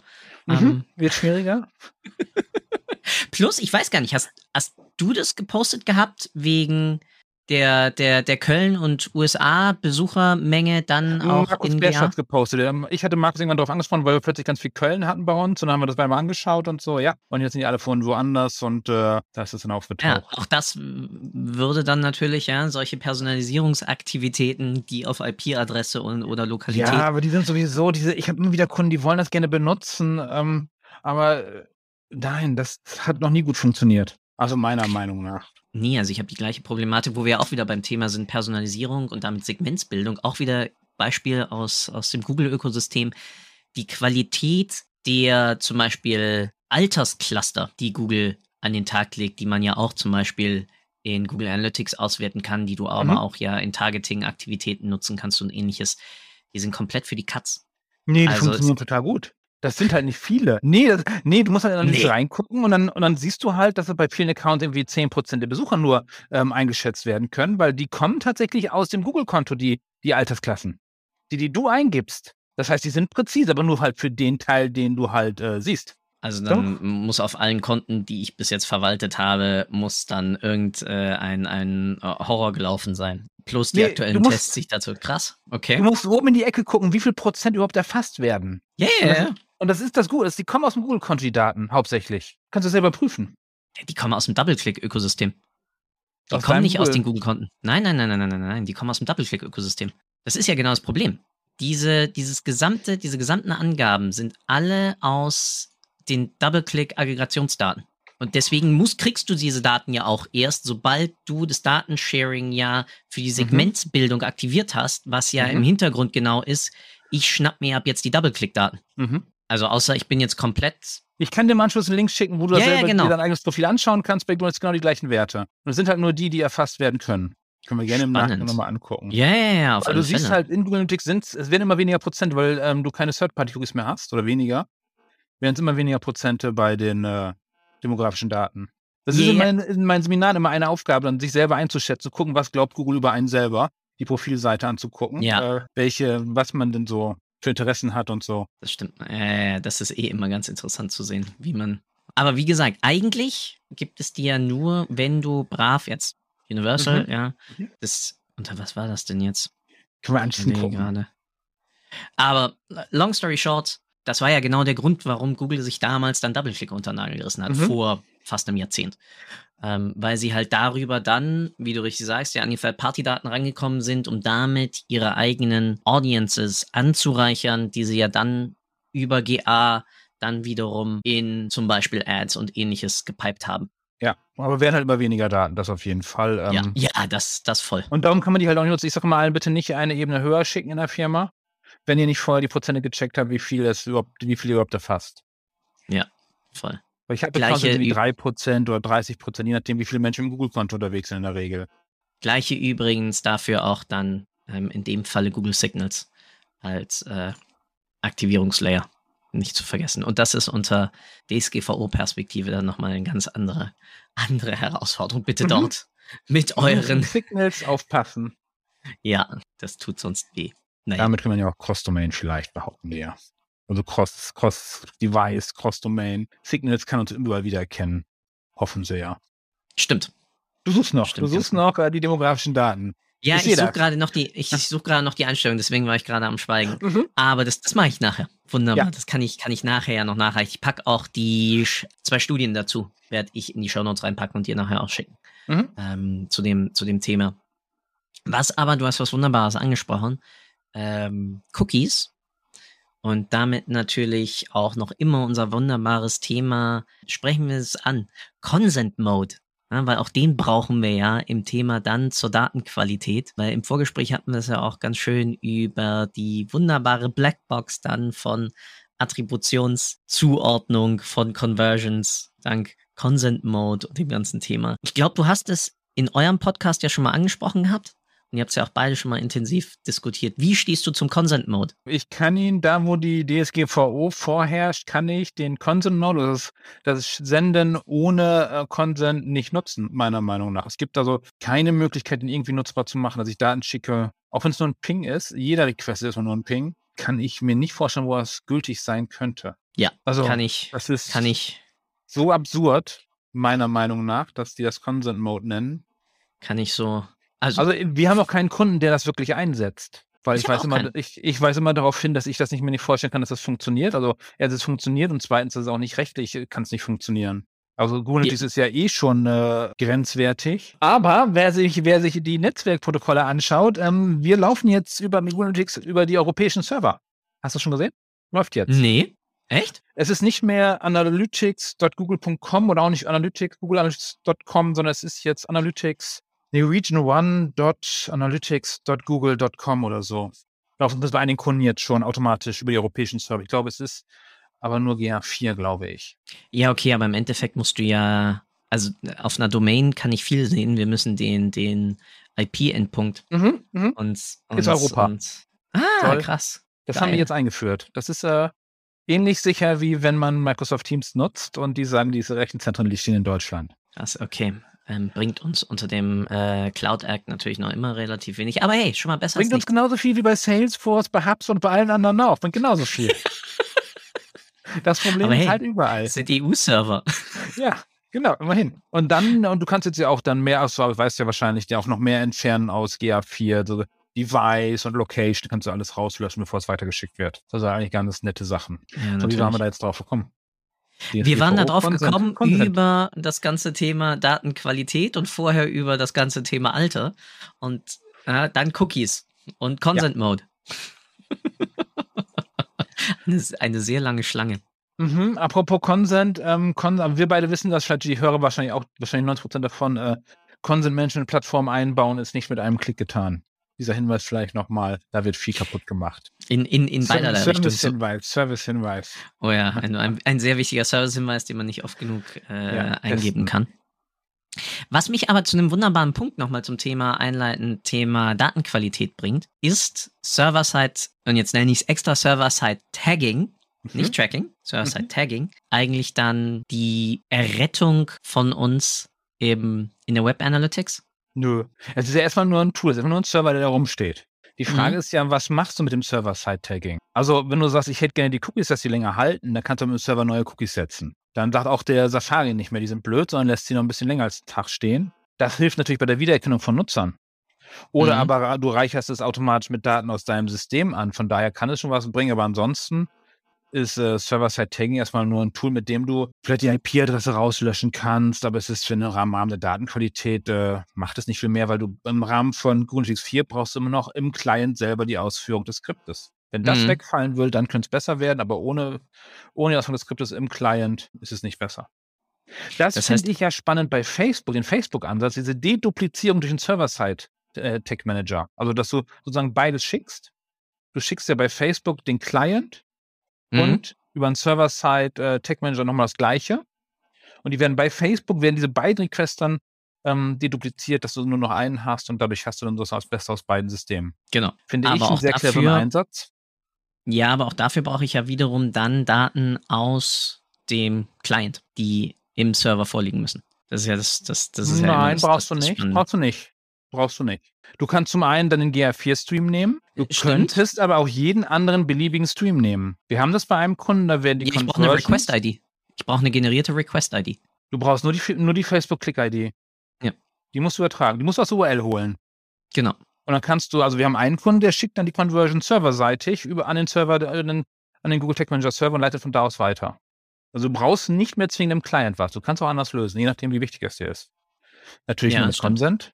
Ähm, Mhm. Wird schwieriger? (laughs) plus, ich weiß gar nicht, hast, hast du das gepostet gehabt wegen der, der, der Köln- und USA-Besuchermenge dann auch Markus in hat gepostet. Ähm, Ich hatte Markus irgendwann darauf angesprochen, weil wir plötzlich ganz viel Köln hatten bei uns und dann haben wir das einmal angeschaut und so, ja. Und jetzt sind die alle von woanders und äh, da ist dann Ja, aufgetaucht. auch das würde dann natürlich, ja, solche Personalisierungsaktivitäten, die auf IP-Adresse und oder Lokalität. Ja, aber die sind sowieso, diese, ich habe immer wieder Kunden, die wollen das gerne benutzen, ähm, aber äh, nein, das hat noch nie gut funktioniert. Also meiner Meinung nach. Nee, also ich habe die gleiche Problematik, wo wir auch wieder beim Thema sind, Personalisierung und damit Segmentsbildung. Auch wieder Beispiel aus, aus dem Google-Ökosystem. Die Qualität der zum Beispiel Alterscluster, die Google an den Tag legt, die man ja auch zum Beispiel in Google Analytics auswerten kann, die du aber Mhm. auch ja in Targeting-Aktivitäten nutzen kannst und ähnliches. Die sind komplett für die Katz. Nee, die Also funktionieren total gut. Das sind halt nicht viele. Nee, das, nee du musst halt natürlich Nee. reingucken und dann, und dann siehst du halt, dass bei vielen Accounts irgendwie 10% der Besucher nur ähm, eingeschätzt werden können, weil die kommen tatsächlich aus dem Google-Konto, die, die Altersklassen, die, die du eingibst. Das heißt, die sind präzise, aber nur halt für den Teil, den du halt äh, siehst. Also dann muss auf allen Konten, die ich bis jetzt verwaltet habe, muss dann irgendein ein, ein äh, Horror gelaufen sein. Plus die Nee, aktuellen du musst- Tests sich dazu. Krass. Du Okay. musst oben in die Ecke gucken, wie viel Prozent überhaupt erfasst werden. Ja, Und das, ist das Gute, die kommen aus dem Google-Konto, die Daten, hauptsächlich. Kannst du selber prüfen. Die kommen aus dem Double-Click-Ökosystem. Die Aus kommen nicht aus Google- den Google-Konten. Nein, nein, nein, nein, nein, nein, nein. Die kommen aus dem Double-Click-Ökosystem. Das ist ja genau das Problem. Diese, dieses gesamte, diese gesamten Angaben sind alle aus den Double-Click-Aggregationsdaten. Und deswegen musst, kriegst du diese Daten ja auch erst, sobald du das Datensharing ja für die Segmentsbildung aktiviert hast, was ja Mhm. im Hintergrund genau ist, ich schnapp mir ab jetzt die Double-Click-Daten. Mhm. Also außer ich bin jetzt komplett Ich kann dir im Anschluss einen Link schicken, wo du Ja, ja, selber genau. dir dein eigenes Profil anschauen kannst. Bei Google ist genau die gleichen Werte. Und es sind halt nur die, die erfasst werden können. Können wir gerne im Spannend. Nachgang nochmal angucken. Ja, ja, ja, auf alle du siehst Fälle. halt, in Google Analytics sind es werden immer weniger Prozent, weil ähm, du keine Third-Party-Cookies mehr hast oder weniger. Werden es immer weniger Prozente bei den äh, demografischen Daten. Das ist in, Ja. meinen, in meinen Seminaren immer eine Aufgabe, dann sich selber einzuschätzen, zu gucken, was glaubt Google über einen selber, die Profilseite anzugucken, Ja. äh, welche, was man denn so für Interessen hat und so. Das stimmt. Äh, das ist eh immer ganz interessant zu sehen, wie man. Aber wie gesagt, eigentlich gibt es die ja nur, wenn du brav jetzt Universal, Mhm. ja. Das. Unter was war das denn jetzt? Können wir gerade. Aber long story short, das war ja genau der Grund, warum Google sich damals dann Double-Click unter den Nagel gerissen hat, Mhm. vor fast einem Jahrzehnt. Ähm, weil sie halt darüber dann, wie du richtig sagst, ja an die Third-Party-Daten rangekommen sind, um damit ihre eigenen Audiences anzureichern, die sie ja dann über GA dann wiederum in zum Beispiel Ads und ähnliches gepiped haben. Ja, aber werden halt immer weniger Daten, das auf jeden Fall. Ähm, ja, ja, das, das voll. Und darum kann man die halt auch nicht nutzen. Ich sage mal allen, bitte nicht eine Ebene höher schicken in der Firma, wenn ihr nicht vorher die Prozente gecheckt habt, wie viel es überhaupt, wie viel ihr überhaupt erfasst. Voll. Weil ich habe Gleiche irgendwie Üb- 3% oder 30%, je nachdem, wie viele Menschen im Google-Konto unterwegs sind in der Regel. Gleiche übrigens dafür auch dann ähm, in dem Falle Google Signals als äh, Aktivierungslayer nicht zu vergessen. Und das ist unter DSGVO-Perspektive dann nochmal eine ganz andere, andere Herausforderung. Bitte Mhm. dort mit euren. (laughs) Signals aufpassen. Ja, das tut sonst weh. Naja, Damit kann man ja auch Cross-Domain vielleicht behaupten, ja. Also Cross, Cross-Device, Cross-Domain. Signals kann uns überall wieder erkennen. Hoffen sie ja. stimmt. Du suchst noch, Stimmt, du suchst noch äh, die demografischen Daten. Ja, Ich ich, suche gerade noch die, ich, ich suche gerade noch die Einstellung, deswegen war ich gerade am Schweigen. Mhm. Aber das, das mache ich nachher. Wunderbar. Ja. Das kann ich, kann ich nachher ja noch nachreichen. Ich packe auch die zwei Studien dazu, werde ich in die Shownotes reinpacken und dir nachher auch schicken. Mhm. Ähm, zu, dem, zu dem Thema. Was aber, du hast was Wunderbares angesprochen. Ähm, Cookies. Und damit natürlich auch noch immer unser wunderbares Thema, sprechen wir es an. Consent Mode. Ja, weil auch den brauchen wir ja im Thema dann zur Datenqualität, weil im Vorgespräch hatten wir es ja auch ganz schön über die wunderbare Blackbox dann von Attributionszuordnung von Conversions dank Consent Mode und dem ganzen Thema. Ich glaube, du hast es in eurem Podcast ja schon mal angesprochen gehabt. Und ihr habt es ja auch beide schon mal intensiv diskutiert. Wie stehst du zum Consent Mode? Ich kann ihn, da wo die DSGVO vorherrscht, kann ich den Consent Mode, das, das Senden ohne äh, Consent nicht nutzen, meiner Meinung nach. Es gibt also keine Möglichkeit, ihn irgendwie nutzbar zu machen, dass ich Daten schicke, auch wenn es nur ein Ping ist. Jeder Request ist nur ein Ping. Kann ich mir nicht vorstellen, wo es gültig sein könnte. Ja, also kann ich. Das ist kann ich. so absurd, meiner Meinung nach, dass die das Consent Mode nennen. Kann ich so also, also wir haben auch keinen Kunden, der das wirklich einsetzt. Weil ich, ich weiß immer, ich, ich weiß immer darauf hin, dass ich das nicht mehr nicht vorstellen kann, dass das funktioniert. Also erstens es funktioniert und zweitens ist es auch nicht rechtlich, äh, kann es nicht funktionieren. Also Kubernetes ja. ist ja eh schon äh, grenzwertig. Aber wer sich, wer sich die Netzwerkprotokolle anschaut, ähm, wir laufen jetzt über Kubernetes über die europäischen Server. Hast du das schon gesehen? Läuft jetzt. Nee. Echt? Es ist nicht mehr analytics.google.com oder auch nicht analytics, google-analytics.com, sondern es ist jetzt analytics nee, region1.analytics.google.com oder so. Laufen das bei einigen Kunden jetzt schon automatisch über die europäischen Server. Ich glaube, es ist aber nur GA4, glaube ich. Ja, okay, aber im Endeffekt musst du ja, also auf einer Domain kann ich viel sehen. Wir müssen den, den IP-Endpunkt mhm, mh. und, und ist Europa. Und, ah, Toll. krass. Das Geil. haben wir jetzt eingeführt. Das ist äh, ähnlich sicher, wie wenn man Microsoft Teams nutzt und die sagen, diese Rechenzentren liegen in Deutschland. Krass, okay ähm, bringt uns unter dem äh, Cloud Act natürlich noch immer relativ wenig. Aber hey, schon mal besser. Bringt uns genauso viel wie bei Salesforce, bei Hubs und bei allen anderen auch. Bringt genauso viel. (laughs) das Problem hey, ist halt überall. Sind EU-Server. ja, genau, immerhin. Und dann, und du kannst jetzt ja auch dann mehr aus, weißt ja wahrscheinlich, ja auch noch mehr entfernen aus GA4, so Device und Location, kannst du alles rauslöschen, bevor es weitergeschickt wird. Das sind eigentlich ganz nette Sachen. Ja, so, wie waren wir da jetzt drauf gekommen? Wir waren da drauf gekommen Consent. über das ganze Thema Datenqualität und vorher über das ganze Thema Alter und äh, dann Cookies und Consent ja. Mode. (laughs) eine, eine sehr lange Schlange. Mhm, apropos Consent, ähm, Consent, wir beide wissen das, vielleicht die Hörer wahrscheinlich auch, wahrscheinlich 90% davon, äh, Consent Management Plattform einbauen ist nicht mit einem Klick getan dieser Hinweis vielleicht nochmal, da wird viel kaputt gemacht. In, in, in beiderlei Service-Hinweis, Service-Hinweis. Oh ja, ein, ein, sehr wichtiger Service-Hinweis, den man nicht oft genug äh, ja, eingeben kann. Was mich aber zu einem wunderbaren Punkt nochmal zum Thema einleiten, Thema Datenqualität bringt, ist Server-Side, und jetzt nenne ich es extra Server-Side-Tagging, mhm. nicht Tracking, Server-Side-Tagging, mhm. eigentlich dann die Errettung von uns eben in der Web Analytics Nö. Es ist ja erstmal nur ein Tool, es ist einfach nur ein Server, der da rumsteht. Die Frage mhm. ist ja, was machst du mit dem Server-Side-Tagging? Also, wenn du sagst, ich hätte gerne die Cookies, dass die länger halten, dann kannst du mit dem Server neue Cookies setzen. Dann sagt auch der Safari nicht mehr, die sind blöd, sondern lässt sie noch ein bisschen länger als Tag stehen. Das hilft natürlich bei der Wiedererkennung von Nutzern. Oder mhm. aber du reicherst es automatisch mit Daten aus deinem System an. Von daher kann es schon was bringen, aber ansonsten ist äh, Server-Side-Tagging erstmal nur ein Tool, mit dem du vielleicht die IP-Adresse rauslöschen kannst, aber es ist für den Rahmen der Datenqualität, äh, macht es nicht viel mehr, weil du im Rahmen von Google 4 brauchst du immer noch im Client selber die Ausführung des Skriptes. Wenn das mhm. wegfallen will, dann könnte es besser werden, aber ohne, ohne die Ausführung des Skriptes im Client ist es nicht besser. Das, das finde ich ja spannend bei Facebook, den Facebook-Ansatz, diese Deduplizierung durch den Server-Side-Tech-Manager. Äh, also, dass du sozusagen beides schickst. Du schickst ja bei Facebook den Client mhm. und über einen Server-Side äh, Tech Manager nochmal das gleiche. Und die werden bei Facebook, werden diese beiden Requests dann ähm, dedupliziert, dass du nur noch einen hast und dadurch hast du dann das Beste aus beiden Systemen. Genau. Finde aber ich einen sehr cleveren Einsatz. Ja, aber auch dafür brauche ich ja wiederum dann Daten aus dem Client, die im Server vorliegen müssen. Das ist ja das, das, das ist Nein, ja das, brauchst das, du nicht. Brauchst du nicht. Brauchst du nicht. Du kannst zum einen dann den GA4-Stream nehmen. Du Stimmt. könntest aber auch jeden anderen beliebigen Stream nehmen. Wir haben das bei einem Kunden, da werden die Ich brauche eine Request-ID. Ich brauche eine generierte Request-ID. Du brauchst nur die, nur die Facebook-Click-ID. Ja. Die musst du übertragen. Die musst du aus URL holen. Genau. Und dann kannst du, also wir haben einen Kunden, der schickt dann die Conversion serverseitig über an den Server, an den, an den Google Tech Manager Server und leitet von da aus weiter. Also du brauchst nicht mehr zwingend im Client was. Du kannst auch anders lösen, je nachdem, wie wichtig es dir ist. Natürlich ja, mit Consent.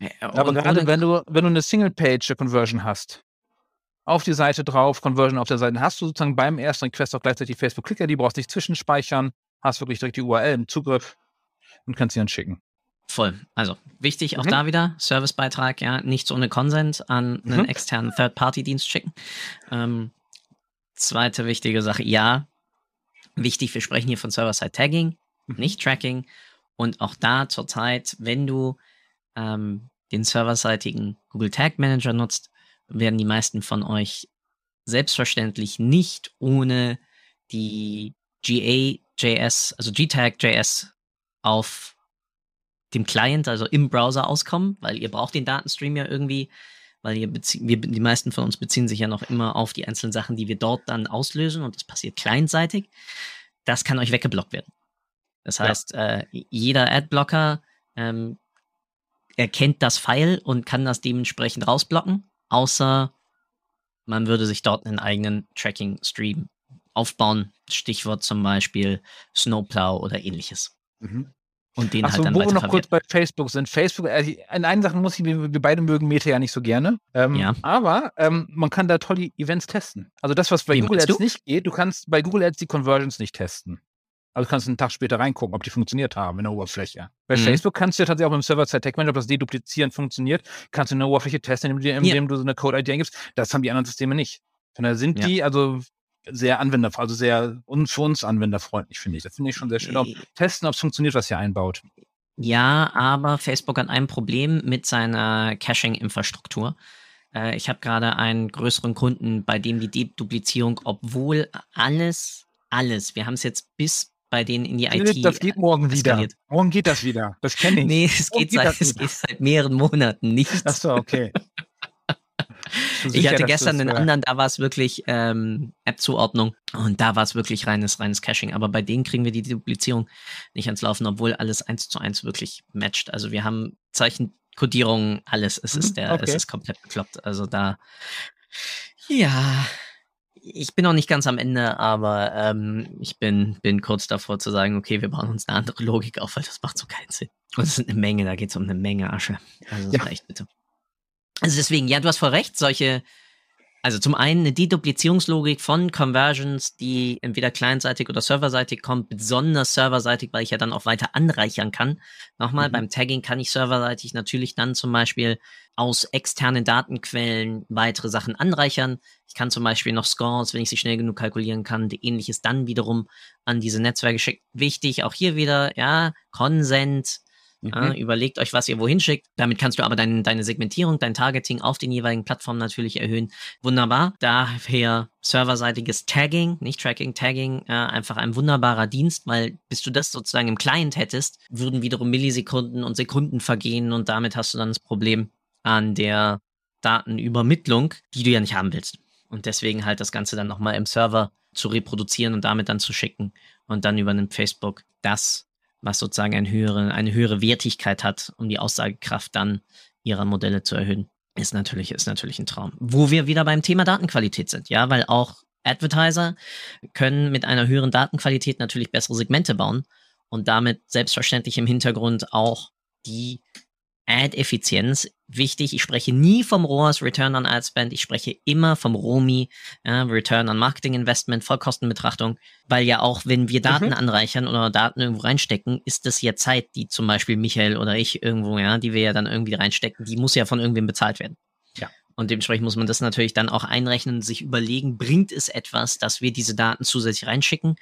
Ja. Aber gerade wenn du, wenn du eine Single-Page-Conversion hast, auf die Seite drauf, Conversion auf der Seite, hast du sozusagen beim ersten Request auch gleichzeitig Facebook-Clicker, die brauchst nicht zwischenspeichern, hast wirklich direkt die URL im Zugriff. und kannst sie dann schicken. Voll. Also wichtig, auch mhm. da wieder, Servicebeitrag, ja, nichts ohne Consent an einen mhm. externen Third-Party-Dienst schicken. Ähm, zweite wichtige Sache, ja, wichtig, wir sprechen hier von Server-Side-Tagging, mhm. nicht Tracking. Und auch da zurzeit, wenn du ähm, den serverseitigen Google Tag Manager nutzt, werden die meisten von euch selbstverständlich nicht ohne die GA.js, also GTag.js auf dem Client, also im Browser auskommen, weil ihr braucht den Datenstream ja irgendwie, weil ihr wir, die meisten von uns beziehen sich ja noch immer auf die einzelnen Sachen, die wir dort dann auslösen und das passiert clientseitig. Das kann euch weggeblockt werden. Das heißt, ja. äh, jeder Adblocker ähm, erkennt das File und kann das dementsprechend rausblocken, außer man würde sich dort einen eigenen Tracking-Stream aufbauen. Stichwort zum Beispiel Snowplow oder ähnliches. Mhm. Und den Ach halt dann wo wir noch kurz bei Facebook sind. Facebook, also in einen Sachen muss ich, wir, wir beide mögen Meta ja nicht so gerne. Ähm, ja. Aber ähm, man kann da tolle Events testen. Also das, was bei Wie Google Ads du? nicht geht, du kannst bei Google Ads die Conversions nicht testen. Also kannst du einen Tag später reingucken, ob die funktioniert haben in der Oberfläche. Bei mhm. Facebook kannst du ja tatsächlich auch mit dem Server-Side-Tag-Manager, ob das Deduplizieren funktioniert, kannst du in der Oberfläche testen, indem, indem ja. du so eine Code-ID eingibst. Das haben die anderen Systeme nicht. Von daher sind ja. die also sehr anwender, also sehr für uns anwenderfreundlich, finde ich. Das finde ich schon sehr schön. Auch testen, ob es funktioniert, was ihr einbaut. Ja, aber Facebook hat ein Problem mit seiner Caching-Infrastruktur. Äh, ich habe gerade einen größeren Kunden, bei dem die Deduplizierung, obwohl alles, alles, wir haben es jetzt bis bei denen in die IT. Das geht morgen wieder. Morgen geht das wieder. Das kenne ich. (laughs) Nee, es geht, geht, seit, es geht seit mehreren Monaten nicht. Ach so, okay. (laughs) ich hatte gestern einen anderen, da war es wirklich ähm, App-Zuordnung und da war es wirklich reines, reines Caching. Aber bei denen kriegen wir die Duplizierung nicht ans Laufen, obwohl alles eins zu eins wirklich matcht. Also wir haben Zeichenkodierung, alles. Es ist mhm, der, okay. es ist komplett bekloppt. Also da, ja, ich bin noch nicht ganz am Ende, aber ähm, ich bin, bin kurz davor zu sagen, okay, wir bauen uns eine andere Logik auf, weil das macht so keinen Sinn. Und es sind eine Menge, da geht es um eine Menge Asche. Also ja. echt bitte. Also deswegen, ja, du hast voll recht, solche, also zum einen eine Deduplizierungslogik von Conversions, die entweder clientseitig oder serverseitig kommt, besonders serverseitig, weil ich ja dann auch weiter anreichern kann. Nochmal, mhm. beim Tagging kann ich serverseitig natürlich dann zum Beispiel aus externen Datenquellen weitere Sachen anreichern. Ich kann zum Beispiel noch Scores, wenn ich sie schnell genug kalkulieren kann, die ähnliches dann wiederum an diese Netzwerke schicken. Wichtig, auch hier wieder, ja, Consent, Mhm. Ja, überlegt euch, was ihr wohin schickt. Damit kannst du aber dein, deine Segmentierung, dein Targeting auf den jeweiligen Plattformen natürlich erhöhen. Wunderbar. Daher serverseitiges Tagging, nicht Tracking, Tagging, äh, einfach ein wunderbarer Dienst, weil bis du das sozusagen im Client hättest, würden wiederum Millisekunden und Sekunden vergehen und damit hast du dann das Problem an der Datenübermittlung, die du ja nicht haben willst. Und deswegen halt das Ganze dann nochmal im Server zu reproduzieren und damit dann zu schicken. Und dann übernimmt Facebook das was sozusagen eine höhere, eine höhere Wertigkeit hat, um die Aussagekraft dann ihrer Modelle zu erhöhen, ist natürlich, ist natürlich ein Traum. Wo wir wieder beim Thema Datenqualität sind, ja, weil auch Advertiser können mit einer höheren Datenqualität natürlich bessere Segmente bauen und damit selbstverständlich im Hintergrund auch die Ad-Effizienz wichtig. Ich spreche nie vom ROAS, Return on Ad Spend. Ich spreche immer vom ROMI, ja, Return on Marketing Investment, Vollkostenbetrachtung. Weil ja auch, wenn wir Daten mhm. anreichern oder Daten irgendwo reinstecken, ist das ja Zeit, die zum Beispiel Michael oder ich irgendwo, ja, die wir ja dann irgendwie reinstecken, die muss ja von irgendwem bezahlt werden. Ja. Und dementsprechend muss man das natürlich dann auch einrechnen und sich überlegen, bringt es etwas, dass wir diese Daten zusätzlich reinschicken?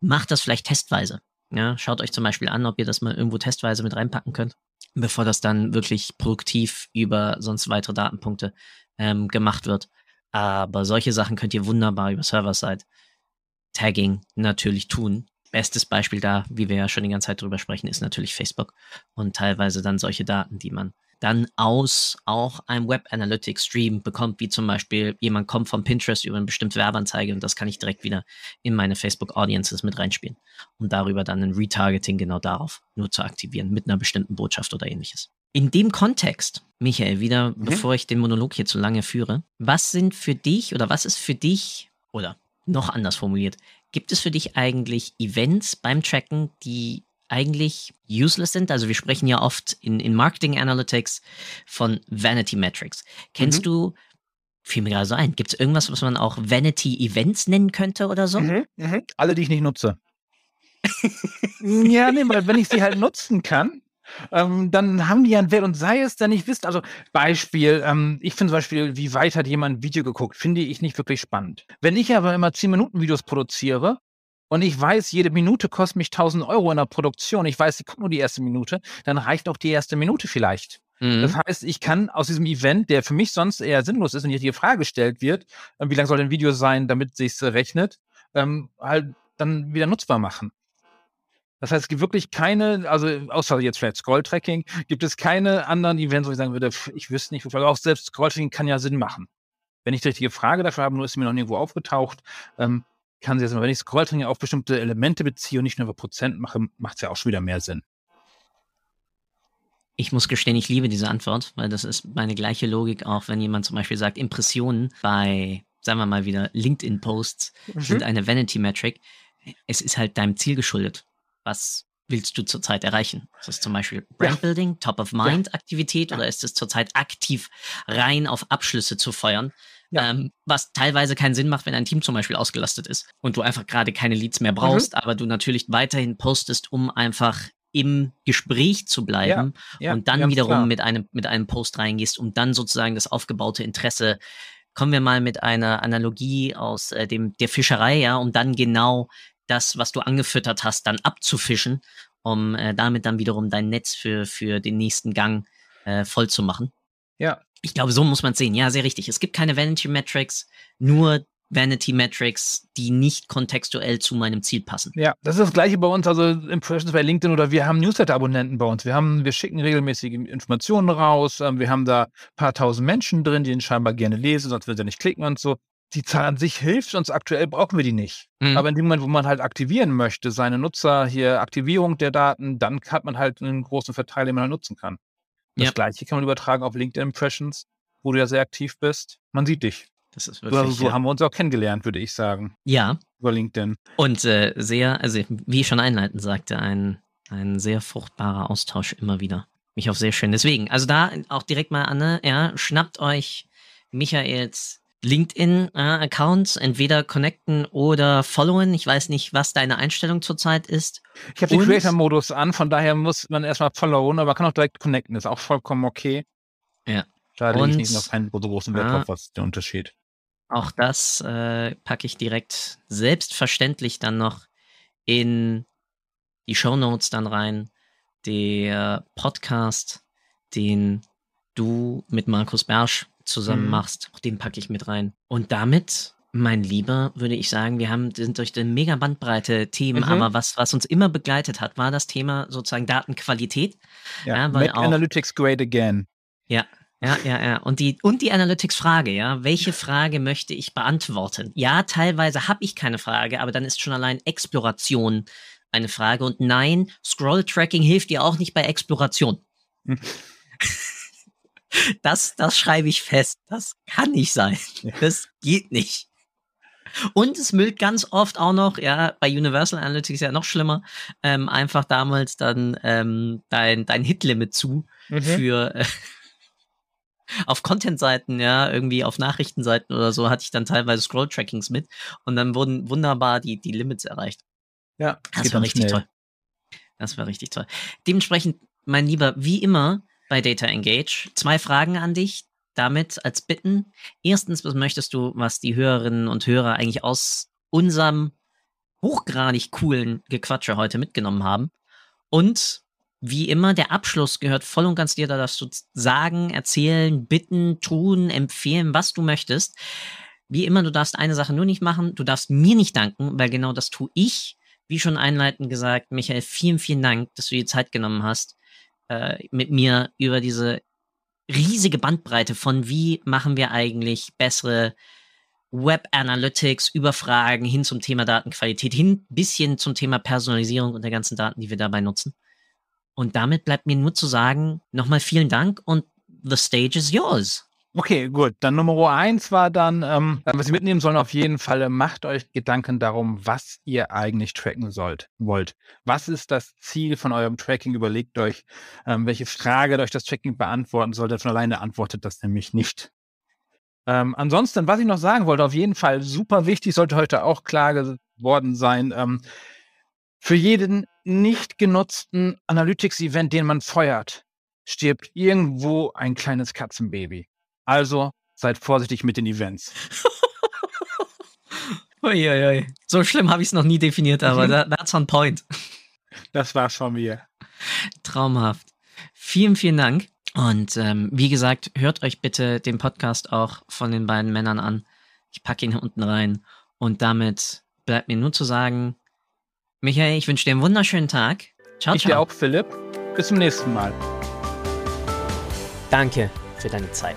Macht das vielleicht testweise. Ja, schaut euch zum Beispiel an, ob ihr das mal irgendwo testweise mit reinpacken könnt bevor das dann wirklich produktiv über sonst weitere Datenpunkte ähm, gemacht wird. Aber solche Sachen könnt ihr wunderbar über Server-Side Tagging natürlich tun. Bestes Beispiel da, wie wir ja schon die ganze Zeit drüber sprechen, ist natürlich Facebook und teilweise dann solche Daten, die man dann aus auch einem Web Analytics Stream bekommt, wie zum Beispiel jemand kommt von Pinterest über eine bestimmte Werbeanzeige und das kann ich direkt wieder in meine Facebook Audiences mit reinspielen, um darüber dann ein Retargeting genau darauf nur zu aktivieren mit einer bestimmten Botschaft oder ähnliches. In dem Kontext, Michael, wieder, mhm. bevor ich den Monolog hier zu lange führe, was sind für dich oder was ist für dich oder noch anders formuliert, gibt es für dich eigentlich Events beim Tracken, die eigentlich useless sind. Also wir sprechen ja oft in, in Marketing Analytics von Vanity Metrics. Kennst mhm. du, fiel mir gerade so ein, gibt es irgendwas, was man auch Vanity Events nennen könnte oder so? Mhm, mh. Alle, die ich nicht nutze. (laughs) ja, nee, weil wenn ich sie halt nutzen kann, ähm, dann haben die ja einen Wert und sei es dann nicht wisst, also Beispiel, ähm, ich finde zum Beispiel, wie weit hat jemand ein Video geguckt, finde ich nicht wirklich spannend. Wenn ich aber immer 10 Minuten Videos produziere und ich weiß, jede Minute kostet mich 1000 Euro in der Produktion, ich weiß, ich gucke nur die erste Minute, dann reicht auch die erste Minute vielleicht. Mhm. Das heißt, ich kann aus diesem Event, der für mich sonst eher sinnlos ist und hier die Frage gestellt wird, äh, wie lang soll ein Video sein, damit sich's rechnet, ähm, halt dann wieder nutzbar machen. Das heißt, es gibt wirklich keine, also außer jetzt vielleicht Scroll-Tracking, gibt es keine anderen Events, wo ich sagen würde, ich wüsste nicht, wofür. Auch selbst Scroll-Tracking kann ja Sinn machen. Wenn ich die richtige Frage dafür habe, nur ist sie mir noch nirgendwo aufgetaucht, ähm, kann sie jetzt, wenn ich Scroll-Tracking auf bestimmte Elemente beziehe und nicht nur über Prozent mache, macht es ja auch schon wieder mehr Sinn. Ich muss gestehen, ich liebe diese Antwort, weil das ist meine gleiche Logik, auch wenn jemand zum Beispiel sagt, Impressionen bei, sagen wir mal wieder, LinkedIn-Posts mhm. sind eine Vanity-Metric. Es ist halt deinem Ziel geschuldet was willst du zurzeit erreichen? Ist das zum Beispiel Brandbuilding, ja. Top-of-Mind-Aktivität ja. oder ist es zurzeit aktiv rein auf Abschlüsse zu feuern? Ja. Ähm, was teilweise keinen Sinn macht, wenn ein Team zum Beispiel ausgelastet ist und du einfach gerade keine Leads mehr brauchst, mhm. aber du natürlich weiterhin postest, um einfach im Gespräch zu bleiben ja, ja, und dann wiederum klar. mit einem, mit einem Post reingehst, um dann sozusagen das aufgebaute Interesse kommen wir mal mit einer Analogie aus äh, dem der Fischerei, ja, um dann genau das, was du angefüttert hast, dann abzufischen, um äh, damit dann wiederum dein Netz für, für den nächsten Gang äh, voll zu machen. Ja. Ich glaube, so muss man es sehen. Ja, sehr richtig. Es gibt keine Vanity Metrics, nur Vanity Metrics, die nicht kontextuell zu meinem Ziel passen. Ja, das ist das gleiche bei uns, also Impressions bei LinkedIn oder wir haben Newsletter-Abonnenten bei uns. Wir haben, wir schicken regelmäßig Informationen raus. Ähm, wir haben da ein paar tausend Menschen drin, die den scheinbar gerne lesen, sonst würden sie nicht klicken und so die Zahl an sich hilft uns aktuell, brauchen wir die nicht. Mhm. Aber in dem Moment, wo man halt aktivieren möchte, seine Nutzer hier, Aktivierung der Daten, dann hat man halt einen großen Verteiler, den man halt nutzen kann. Das ja. gleiche kann man übertragen auf LinkedIn Impressions, wo du ja sehr aktiv bist. Man sieht dich. Das ist wirklich, also so ja. haben wir uns auch kennengelernt, würde ich sagen. Ja. Über LinkedIn. Und äh, sehr, also wie ich schon einleitend sagte, ein, ein sehr fruchtbarer Austausch immer wieder. Mich auch sehr schön. Deswegen, also da auch direkt mal, Anne, ja, schnappt euch Michaels LinkedIn-Accounts entweder connecten oder followen. Ich weiß nicht, was deine Einstellung zurzeit ist. Ich habe den Creator-Modus an, von daher muss man erstmal followen, aber kann auch direkt connecten. Ist auch vollkommen okay. Ja. Da lege ich nicht noch keinen so großen Wert drauf, was ist der Unterschied. Auch das äh, packe ich direkt selbstverständlich dann noch in die Show Notes dann rein. Der Podcast, den du mit Markus Bersch zusammen mhm. machst. Auch den packe ich mit rein. Und damit, mein Lieber, würde ich sagen, wir haben, sind durch eine mega Bandbreite Themen, mhm. aber was, was uns immer begleitet hat, war das Thema sozusagen Datenqualität. Ja, ja Make auch, Analytics great again. Ja, ja, ja, ja. Und die, und die Analytics-Frage, ja. Welche Frage möchte ich beantworten? Ja, teilweise habe ich keine Frage, aber dann ist schon allein Exploration eine Frage. Und nein, Scroll-Tracking hilft dir auch nicht bei Exploration. (laughs) Das, das schreibe ich fest. Das kann nicht sein. Das geht nicht. Und es müllt ganz oft auch noch, ja, bei Universal Analytics ja noch schlimmer, ähm, einfach damals dann ähm, dein, dein Hit-Limit zu mhm. für äh, auf Content-Seiten, ja, irgendwie auf Nachrichtenseiten oder so, hatte ich dann teilweise Scroll-Trackings mit und dann wurden wunderbar die, die Limits erreicht. Ja, das war richtig schnell. toll. Das war richtig toll. Dementsprechend, mein Lieber, wie immer, bei Data Engage. Zwei Fragen an dich damit als Bitten. Erstens, was möchtest du, was die Hörerinnen und Hörer eigentlich aus unserem hochgradig coolen Gequatsche heute mitgenommen haben? Und wie immer, der Abschluss gehört voll und ganz dir, da darfst du sagen, erzählen, bitten, tun, empfehlen, was du möchtest. Wie immer, du darfst eine Sache nur nicht machen, du darfst mir nicht danken, weil genau das tue ich. Wie schon einleitend gesagt, Michael, vielen, vielen Dank, dass du dir Zeit genommen hast, äh, mit mir über diese riesige Bandbreite von wie machen wir eigentlich bessere Web Analytics über Fragen hin zum Thema Datenqualität, hin bisschen zum Thema Personalisierung und der ganzen Daten, die wir dabei nutzen. Und damit bleibt mir nur zu sagen, nochmal vielen Dank und the stage is yours. Okay, gut. Dann Nummer eins war dann, ähm, was Sie mitnehmen sollen, auf jeden Fall, macht euch Gedanken darum, was ihr eigentlich tracken sollt, wollt. Was ist das Ziel von eurem Tracking? Überlegt euch, ähm, welche Frage euch das Tracking beantworten sollte. Von alleine antwortet das nämlich nicht. Ähm, ansonsten, was ich noch sagen wollte, auf jeden Fall super wichtig, sollte heute auch klar geworden sein, ähm, Für jeden nicht genutzten Analytics-Event, den man feuert, stirbt irgendwo ein kleines Katzenbaby. Also seid vorsichtig mit den Events. (laughs) Uiuiui. So schlimm habe ich es noch nie definiert, aber that, that's on point. (laughs) Das war's von mir. Traumhaft. Vielen, vielen Dank. Und ähm, wie gesagt, hört euch bitte den Podcast auch von den beiden Männern an. Ich packe ihn hier unten rein. Und damit bleibt mir nur zu sagen, Michael, ich wünsche dir einen wunderschönen Tag. Ciao, ich ciao. dir auch, Philipp. Bis zum nächsten Mal. Danke für deine Zeit.